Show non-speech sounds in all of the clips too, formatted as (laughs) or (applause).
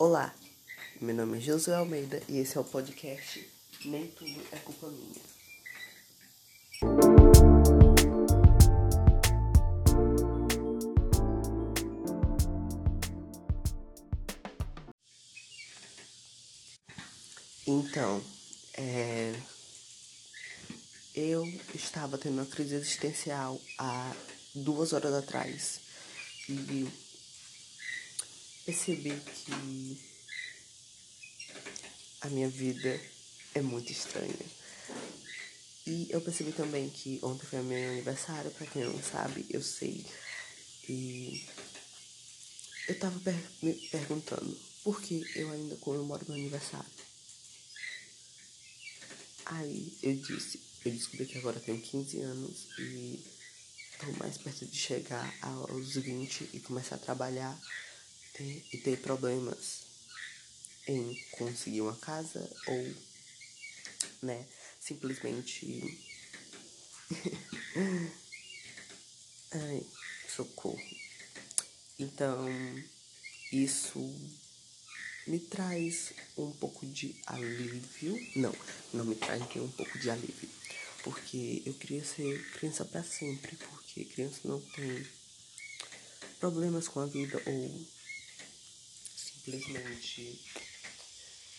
Olá, meu nome é Josué Almeida e esse é o podcast Nem Tudo é Culpa Minha. Então, é... eu estava tendo uma crise existencial há duas horas atrás e percebi que a minha vida é muito estranha. E eu percebi também que ontem foi meu aniversário, pra quem não sabe, eu sei. E eu tava per me perguntando por que eu ainda comemoro meu aniversário. Aí eu disse, eu descobri que agora tenho 15 anos e tô mais perto de chegar aos 20 e começar a trabalhar e ter problemas em conseguir uma casa ou, né, simplesmente. (laughs) Ai, socorro. Então, isso me traz um pouco de alívio. Não, não me traz nem um pouco de alívio. Porque eu queria ser criança para sempre. Porque criança não tem problemas com a vida ou simplesmente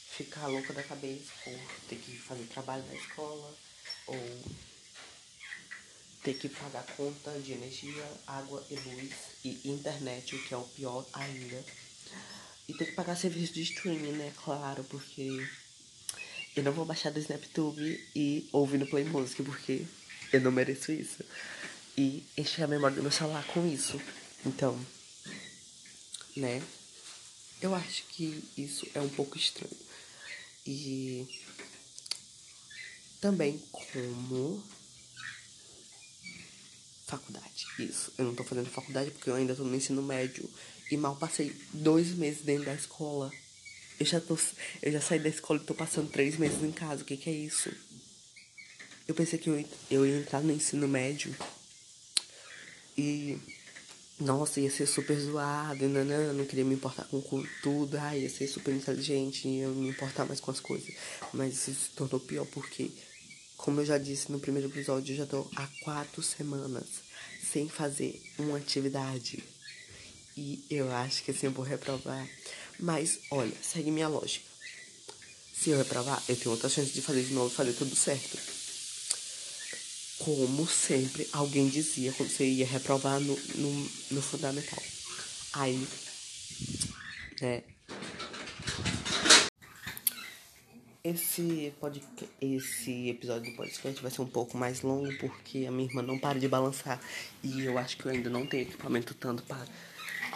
ficar louca da cabeça por ter que fazer trabalho na escola ou ter que pagar conta de energia, água e luz e internet, o que é o pior ainda. E ter que pagar serviço de streaming, né? Claro, porque eu não vou baixar do SnapTube e ouvir no Play Music, porque eu não mereço isso. E encher a memória do meu celular com isso. Então, né? Eu acho que isso é um pouco estranho. E também como faculdade. Isso. Eu não tô fazendo faculdade porque eu ainda tô no ensino médio. E mal passei dois meses dentro da escola. Eu já tô. Eu já saí da escola e tô passando três meses em casa. O que, que é isso? Eu pensei que eu, eu ia entrar no ensino médio. E nossa, ia ser super zoado, nanã, não queria me importar com tudo, ah, ia ser super inteligente, ia me importar mais com as coisas. Mas isso se tornou pior porque, como eu já disse no primeiro episódio, eu já tô há quatro semanas sem fazer uma atividade. E eu acho que assim eu vou reprovar. Mas, olha, segue minha lógica. Se eu reprovar, eu tenho outra chance de fazer de novo e fazer tudo certo como sempre, alguém dizia quando você ia reprovar no, no, no fundamental. Aí, né? Esse, podcast, esse episódio do podcast vai ser um pouco mais longo porque a minha irmã não para de balançar e eu acho que eu ainda não tenho equipamento tanto para.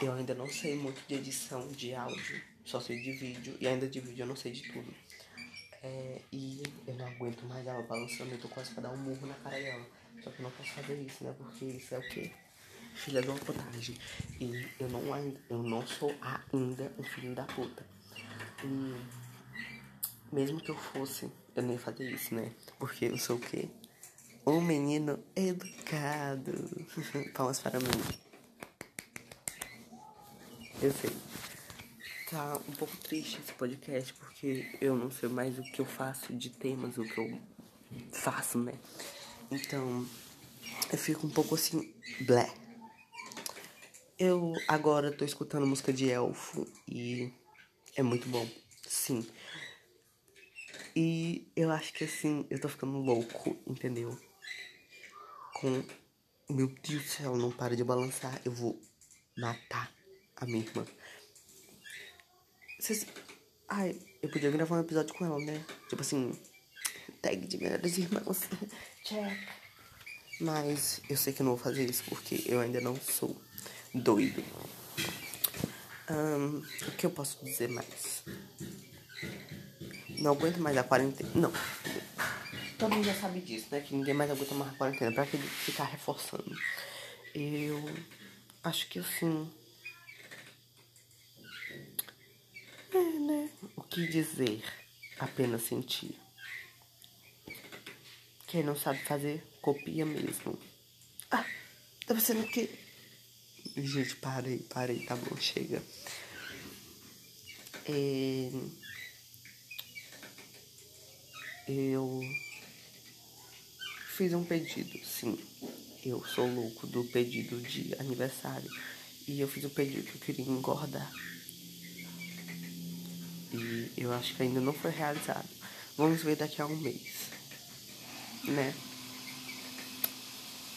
Eu ainda não sei muito de edição de áudio, só sei de vídeo e ainda de vídeo eu não sei de tudo. É, e eu não aguento mais ela balançando, eu tô quase pra dar um murro na cara dela. Só que eu não posso fazer isso, né? Porque isso é o quê? Filha de uma potagem. E eu não, eu não sou ainda um filho da puta. E mesmo que eu fosse, eu nem ia fazer isso, né? Porque eu sou o quê? Um menino educado. (laughs) Palmas para mim. Eu sei tá um pouco triste esse podcast, porque eu não sei mais o que eu faço de temas, o que eu faço, né? Então, eu fico um pouco assim, blé. Eu agora tô escutando música de elfo e é muito bom, sim. E eu acho que assim, eu tô ficando louco, entendeu? Com. Meu Deus do céu, não para de balançar. Eu vou matar a minha irmã. Vocês. Ai, eu podia gravar um episódio com ela, né? Tipo assim, tag de melhores irmãos. Check. Mas eu sei que eu não vou fazer isso porque eu ainda não sou doido. Um, o que eu posso dizer mais? Não aguento mais a quarentena. Não. Todo mundo já sabe disso, né? Que ninguém mais aguenta mais a quarentena. Pra que ficar reforçando? Eu acho que assim. É, né? O que dizer? Apenas sentir. Quem não sabe fazer, copia mesmo. Ah, tá pensando que. Gente, parei, parei, tá bom, chega. É... Eu fiz um pedido, sim. Eu sou louco do pedido de aniversário. E eu fiz o um pedido que eu queria engordar. E eu acho que ainda não foi realizado. Vamos ver daqui a um mês. Né?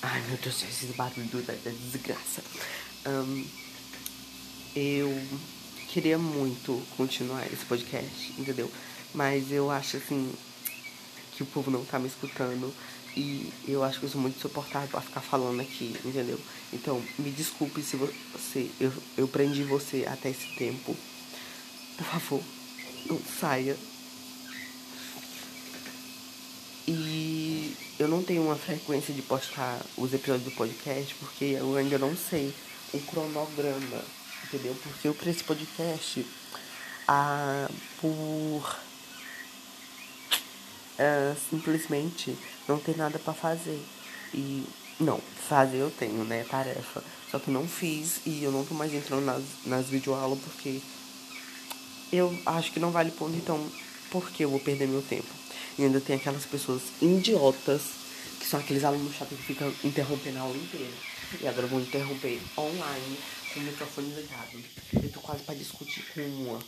Ai meu Deus, esse barulho da desgraça. Um, eu queria muito continuar esse podcast, entendeu? Mas eu acho assim que o povo não tá me escutando e eu acho que eu sou muito insuportável pra ficar falando aqui, entendeu? Então, me desculpe se você eu, eu prendi você até esse tempo. Por favor, saia. E eu não tenho uma frequência de postar os episódios do podcast porque eu ainda não sei o cronograma entendeu? Porque eu criei esse podcast ah, por ah, simplesmente não ter nada para fazer. E não, fazer eu tenho, né? Tarefa. Só que não fiz e eu não tô mais entrando nas, nas videoaulas porque eu acho que não vale ponto, então por que eu vou perder meu tempo? E ainda tem aquelas pessoas idiotas, que são aqueles alunos chatos que ficam interrompendo a aula inteira. E agora vão interromper online com o microfone ligado. Eu tô quase pra discutir com uma.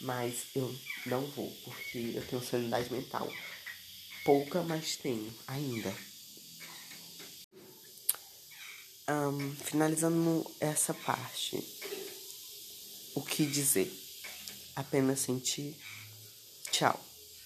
Mas eu não vou, porque eu tenho sanidade mental. Pouca, mas tenho ainda. Um, finalizando essa parte, o que dizer? Apenas sentir. Tchau.